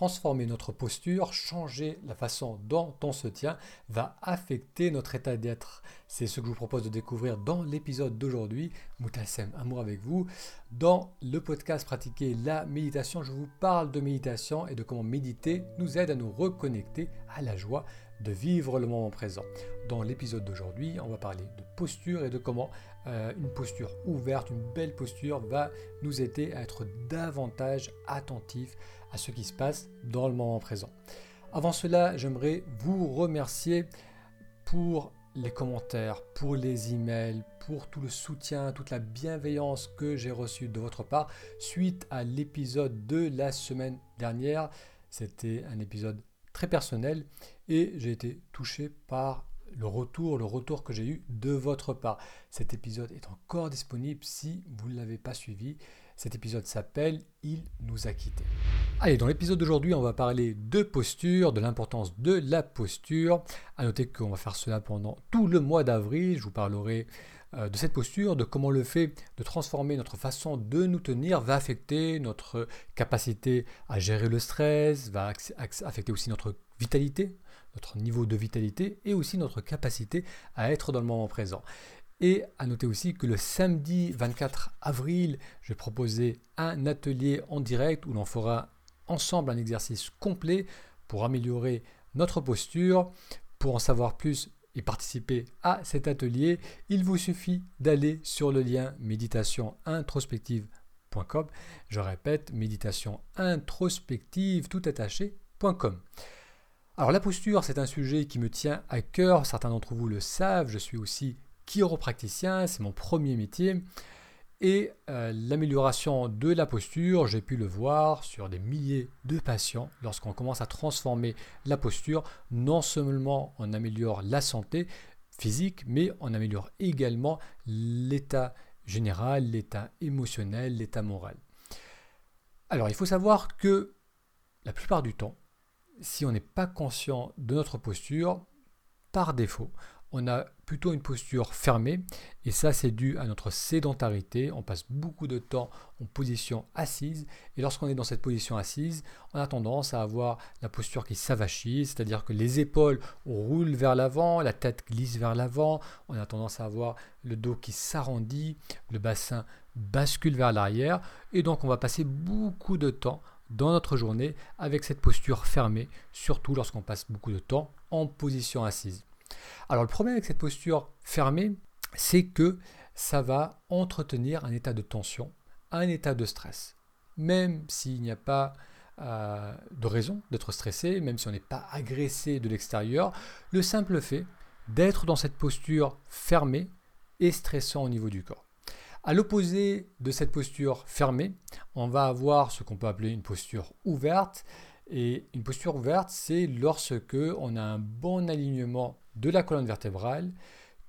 transformer notre posture, changer la façon dont on se tient, va affecter notre état d'être. C'est ce que je vous propose de découvrir dans l'épisode d'aujourd'hui. Moutassem, amour avec vous. Dans le podcast Pratiquer la méditation, je vous parle de méditation et de comment méditer nous aide à nous reconnecter à la joie de vivre le moment présent. Dans l'épisode d'aujourd'hui, on va parler de posture et de comment euh, une posture ouverte, une belle posture va nous aider à être davantage attentifs à ce qui se passe dans le moment présent. Avant cela, j'aimerais vous remercier pour les commentaires, pour les emails, pour tout le soutien, toute la bienveillance que j'ai reçue de votre part suite à l'épisode de la semaine dernière. C'était un épisode très personnel et j'ai été touché par le retour, le retour que j'ai eu de votre part. Cet épisode est encore disponible si vous ne l'avez pas suivi. Cet épisode s'appelle Il nous a quittés. Allez, dans l'épisode d'aujourd'hui, on va parler de posture, de l'importance de la posture. À noter qu'on va faire cela pendant tout le mois d'avril. Je vous parlerai de cette posture, de comment le fait de transformer notre façon de nous tenir va affecter notre capacité à gérer le stress, va affecter aussi notre vitalité, notre niveau de vitalité et aussi notre capacité à être dans le moment présent. Et à noter aussi que le samedi 24 avril, je vais proposer un atelier en direct où l'on fera ensemble un exercice complet pour améliorer notre posture. Pour en savoir plus et participer à cet atelier, il vous suffit d'aller sur le lien méditation introspective.com. Je répète, méditation introspective tout attaché.com. Alors la posture, c'est un sujet qui me tient à cœur, certains d'entre vous le savent, je suis aussi chiropraticien, c'est mon premier métier. Et euh, l'amélioration de la posture, j'ai pu le voir sur des milliers de patients. Lorsqu'on commence à transformer la posture, non seulement on améliore la santé physique, mais on améliore également l'état général, l'état émotionnel, l'état moral. Alors il faut savoir que la plupart du temps, si on n'est pas conscient de notre posture, par défaut, on a plutôt une posture fermée et ça c'est dû à notre sédentarité. On passe beaucoup de temps en position assise et lorsqu'on est dans cette position assise, on a tendance à avoir la posture qui s'avachit, c'est-à-dire que les épaules roulent vers l'avant, la tête glisse vers l'avant, on a tendance à avoir le dos qui s'arrondit, le bassin bascule vers l'arrière et donc on va passer beaucoup de temps dans notre journée avec cette posture fermée, surtout lorsqu'on passe beaucoup de temps en position assise. Alors le problème avec cette posture fermée, c'est que ça va entretenir un état de tension, un état de stress. Même s'il n'y a pas euh, de raison d'être stressé, même si on n'est pas agressé de l'extérieur, le simple fait d'être dans cette posture fermée est stressant au niveau du corps. À l'opposé de cette posture fermée, on va avoir ce qu'on peut appeler une posture ouverte. Et une posture ouverte, c'est lorsque on a un bon alignement de la colonne vertébrale,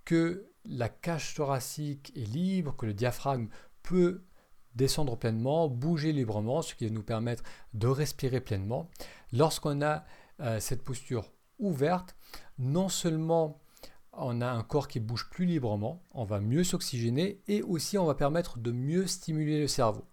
que la cage thoracique est libre, que le diaphragme peut descendre pleinement, bouger librement, ce qui va nous permettre de respirer pleinement. Lorsqu'on a euh, cette posture ouverte, non seulement on a un corps qui bouge plus librement, on va mieux s'oxygéner et aussi on va permettre de mieux stimuler le cerveau.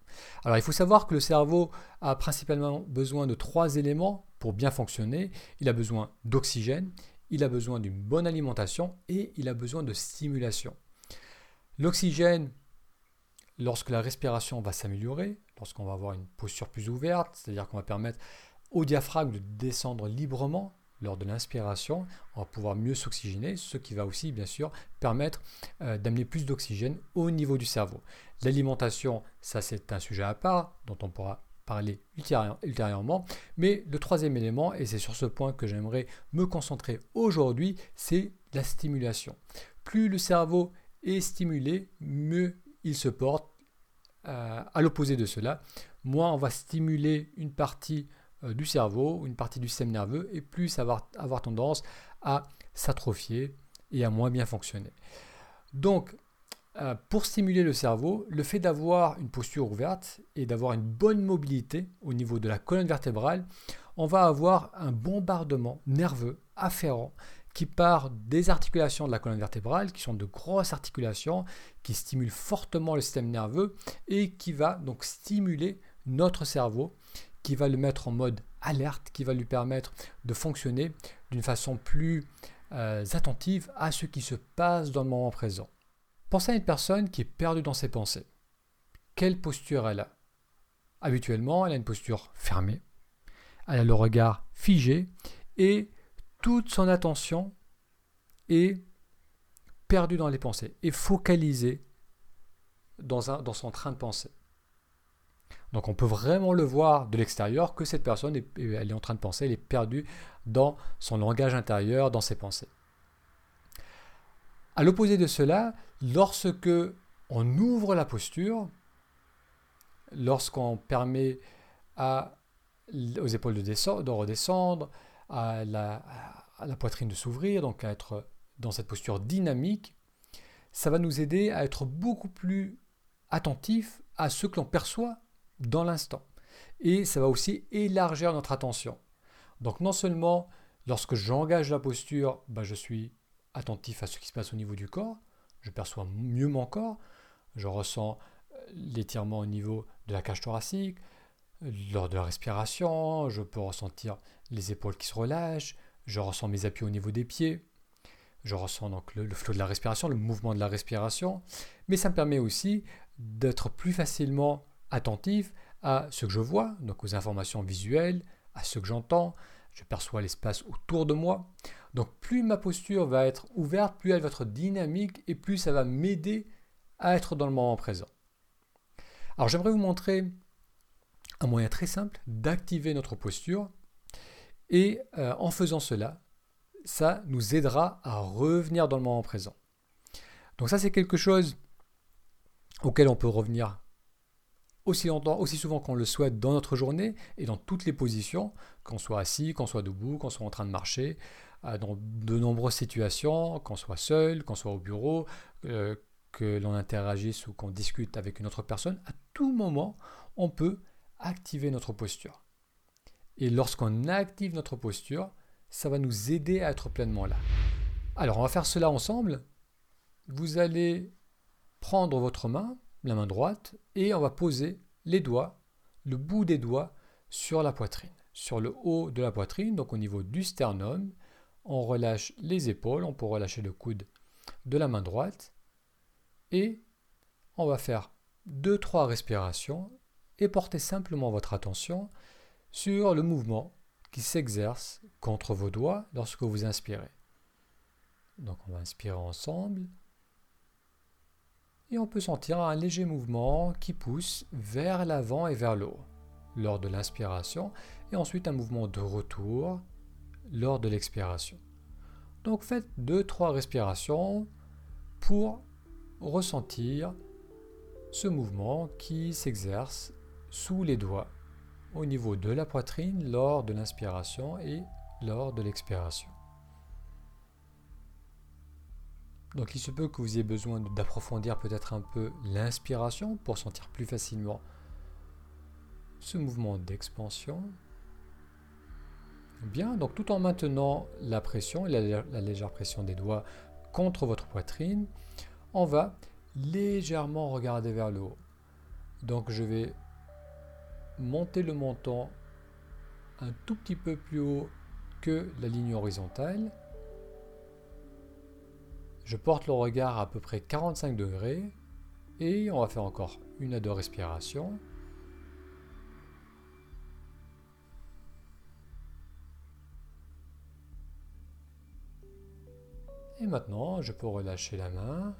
Alors il faut savoir que le cerveau a principalement besoin de trois éléments pour bien fonctionner. Il a besoin d'oxygène, il a besoin d'une bonne alimentation et il a besoin de stimulation. L'oxygène, lorsque la respiration va s'améliorer, lorsqu'on va avoir une posture plus ouverte, c'est-à-dire qu'on va permettre au diaphragme de descendre librement, lors de l'inspiration, on va pouvoir mieux s'oxygéner, ce qui va aussi bien sûr permettre euh, d'amener plus d'oxygène au niveau du cerveau. L'alimentation, ça c'est un sujet à part dont on pourra parler ultérieurement. Mais le troisième élément, et c'est sur ce point que j'aimerais me concentrer aujourd'hui, c'est la stimulation. Plus le cerveau est stimulé, mieux il se porte. Euh, à l'opposé de cela, moins on va stimuler une partie euh, du cerveau, une partie du système nerveux, et plus ça va avoir tendance à s'atrophier et à moins bien fonctionner. Donc, euh, pour stimuler le cerveau, le fait d'avoir une posture ouverte et d'avoir une bonne mobilité au niveau de la colonne vertébrale, on va avoir un bombardement nerveux afférent qui part des articulations de la colonne vertébrale, qui sont de grosses articulations, qui stimulent fortement le système nerveux et qui va donc stimuler notre cerveau qui va le mettre en mode alerte, qui va lui permettre de fonctionner d'une façon plus euh, attentive à ce qui se passe dans le moment présent. Pensez à une personne qui est perdue dans ses pensées. Quelle posture elle a? Habituellement, elle a une posture fermée, elle a le regard figé et toute son attention est perdue dans les pensées et focalisée dans, son train de pensée. Donc on peut vraiment le voir de l'extérieur que cette personne est, est en train de penser, elle est perdue dans son langage intérieur, dans ses pensées. À l'opposé de cela, lorsque on ouvre la posture, lorsqu'on permet aux épaules de, descendre, de redescendre, à la, à la poitrine de s'ouvrir, donc à être dans cette posture dynamique, ça va nous aider à être beaucoup plus attentif à ce que l'on perçoit dans l'instant. Et ça va aussi élargir notre attention. Donc non seulement lorsque j'engage la posture, bah, je suis attentif à ce qui se passe au niveau du corps, je perçois mieux mon corps, je ressens euh, l'étirement au niveau de la cage thoracique, lors de la respiration, je peux ressentir les épaules qui se relâchent, je ressens mes appuis au niveau des pieds, je ressens donc le, le flot de la respiration, le mouvement de la respiration, mais ça me permet aussi d'être plus facilement attentif à ce que je vois, donc aux informations visuelles, à ce que j'entends, je perçois l'espace autour de moi. Donc plus ma posture va être ouverte, plus elle va être dynamique et plus ça va m'aider à être dans le moment présent. Alors j'aimerais vous montrer un moyen très simple d'activer notre posture et euh, en faisant cela, ça nous aidera à revenir dans le moment présent. Donc ça c'est quelque chose auquel on peut revenir aussi longtemps, aussi souvent qu'on le souhaite dans notre journée et dans toutes les positions, qu'on soit assis, qu'on soit debout, qu'on soit en train de marcher, euh, dans de nombreuses situations, qu'on soit seul, qu'on soit au bureau, euh, que l'on interagisse ou qu'on discute avec une autre personne, à tout moment, on peut activer notre posture. Et lorsqu'on active notre posture, ça va nous aider à être pleinement là. Alors, on va faire cela ensemble. Vous allez prendre votre main, la main droite, et on va poser les doigts, le bout des doigts sur la poitrine, sur le haut de la poitrine, donc au niveau du sternum. On relâche les épaules, on peut relâcher le coude de la main droite, et on va faire 2-3 respirations et porter simplement votre attention sur le mouvement qui s'exerce contre vos doigts lorsque vous inspirez. Donc on va inspirer ensemble et on peut sentir un léger mouvement qui pousse vers l'avant et vers le haut lors de l'inspiration et ensuite un mouvement de retour lors de l'expiration. Donc faites 2-3 respirations pour ressentir ce mouvement qui s'exerce sous les doigts au niveau de la poitrine lors de l'inspiration et lors de l'expiration. Donc il se peut que vous ayez besoin d'approfondir peut-être un peu l'inspiration pour sentir plus facilement ce mouvement d'expansion. Bien, donc tout en maintenant la pression, la, la légère pression des doigts contre votre poitrine, on va légèrement regarder vers le haut. Donc je vais monter le menton un tout petit peu plus haut que la ligne horizontale je porte le regard à, peu près 45 degrés et on va faire encore une à deux respirations. Et maintenant, je peux relâcher la main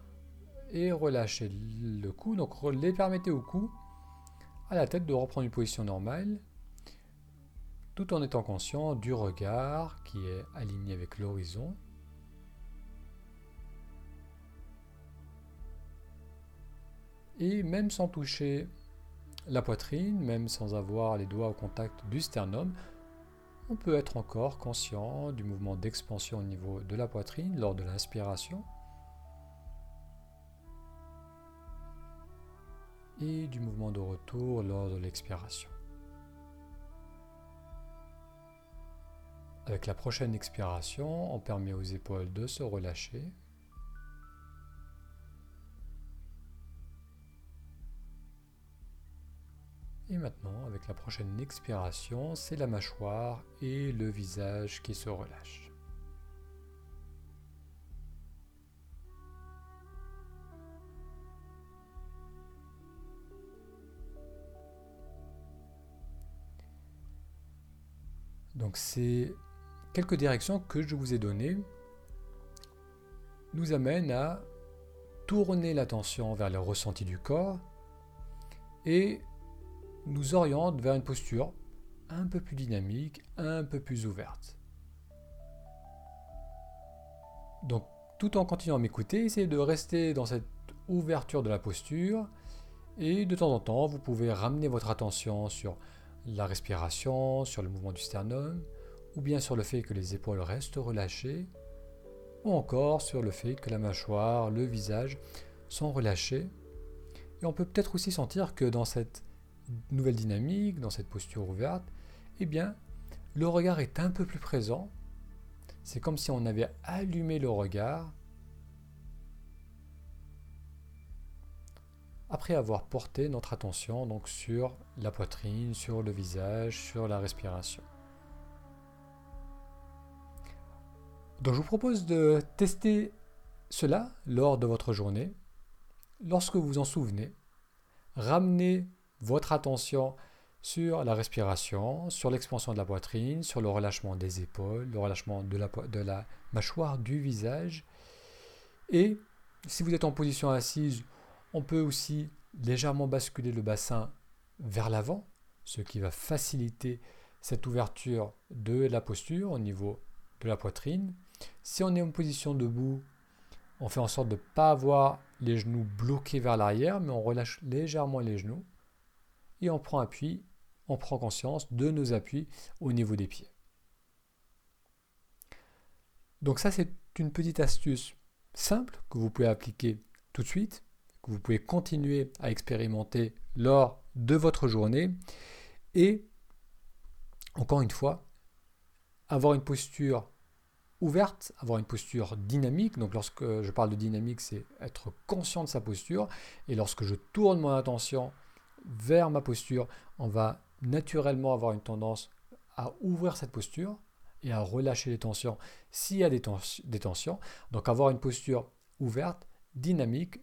et relâcher le cou. Donc, les permettez au cou, à la tête, de reprendre une position normale, tout en étant conscient du regard qui est aligné avec l'horizon. Et même sans toucher la poitrine, même sans avoir les doigts au contact du sternum, on peut être encore conscient du mouvement d'expansion au niveau de la poitrine lors de l'inspiration et du mouvement de retour lors de l'expiration. Avec la prochaine expiration, on permet aux épaules de se relâcher Et maintenant, avec La prochaine expiration, c'est la mâchoire et le visage qui se relâche. Donc ces quelques directions que je vous ai données nous amènent à tourner l'attention vers le ressenti du corps et nous orientent vers une posture un peu plus dynamique, un peu plus ouverte. Donc tout en continuant à m'écouter, essayez de rester dans cette ouverture de la posture et de temps en temps, vous pouvez ramener votre attention sur la respiration, sur le mouvement du sternum, ou bien sur le fait que les épaules restent relâchées, ou encore sur le fait que la mâchoire, le visage sont relâchés. Et on peut peut-être aussi sentir que dans cette nouvelle dynamique, dans cette posture ouverte, eh bien, le regard est un peu plus présent. C'est comme si on avait allumé le regard après avoir porté notre attention donc sur la poitrine, sur le visage, sur la respiration. Donc je vous propose de tester cela lors de votre journée. Lorsque vous vous en souvenez, ramenez votre attention sur la respiration, sur l'expansion de la poitrine, sur le relâchement des épaules, le relâchement de la, mâchoire, du visage. Et si vous êtes en position assise, on peut aussi légèrement basculer le bassin vers l'avant, ce qui va faciliter cette ouverture de la posture au niveau de la poitrine. Si on est en position debout, on fait en sorte de ne pas avoir les genoux bloqués vers l'arrière, mais on relâche légèrement les genoux et on prend appui, on prend conscience de nos appuis au niveau des pieds. Donc ça, c'est une petite astuce simple que vous pouvez appliquer tout de suite vous pouvez continuer à expérimenter lors de votre journée. Et encore une fois, avoir une posture ouverte, avoir une posture dynamique. Donc lorsque je parle de dynamique, c'est être conscient de sa posture. Et lorsque je tourne mon attention vers ma posture, on va naturellement avoir une tendance à ouvrir cette posture et à relâcher les tensions s'il y a des, tensions. Donc avoir une posture ouverte, dynamique,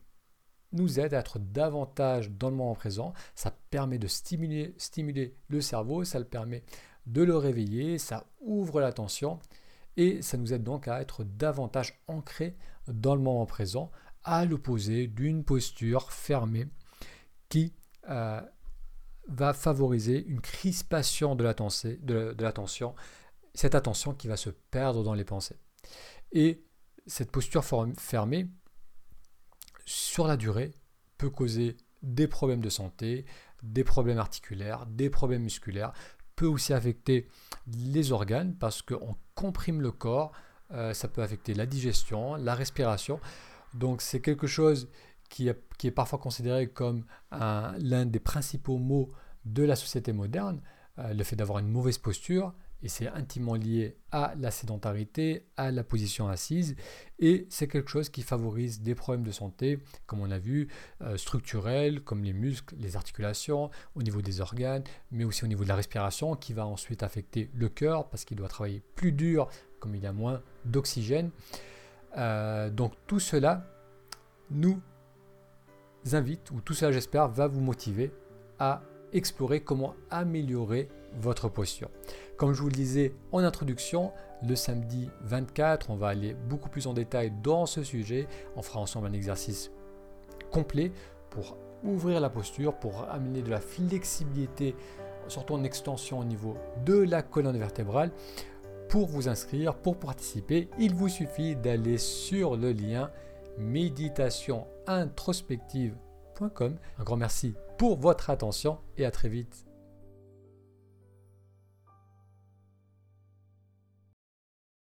nous aide à être davantage dans le moment présent. Ça permet de stimuler, stimuler le cerveau, ça le permet de le réveiller, ça ouvre l'attention et ça nous aide donc à être davantage ancré dans le moment présent, à l'opposé d'une posture fermée qui euh, va favoriser une crispation de l'attention, de, cette attention qui va se perdre dans les pensées. Et cette posture fermée, sur la durée, peut causer des problèmes de santé, des problèmes articulaires, des problèmes musculaires, peut aussi affecter les organes parce qu'on comprime le corps, euh, ça peut affecter la digestion, la respiration. Donc c'est quelque chose qui est, parfois considéré comme l'un des principaux maux de la société moderne, euh, le fait d'avoir une mauvaise posture, et c'est intimement lié à la sédentarité, à la position assise, et c'est quelque chose qui favorise des problèmes de santé, comme on a vu, euh, structurels, comme les muscles, les articulations, au niveau des organes, mais aussi au niveau de la respiration, qui va ensuite affecter le cœur, parce qu'il doit travailler plus dur, comme il y a moins d'oxygène. Euh, donc tout cela nous invite, ou tout cela j'espère, va vous motiver à explorer comment améliorer votre posture. Comme je vous le disais en introduction, le samedi 24, on va aller beaucoup plus en détail dans ce sujet. On fera ensemble un exercice complet pour ouvrir la posture, pour amener de la flexibilité, surtout en extension au niveau de la colonne vertébrale. Pour vous inscrire, pour participer, il vous suffit d'aller sur le lien méditationintrospective.com. Un grand merci pour votre attention et à très vite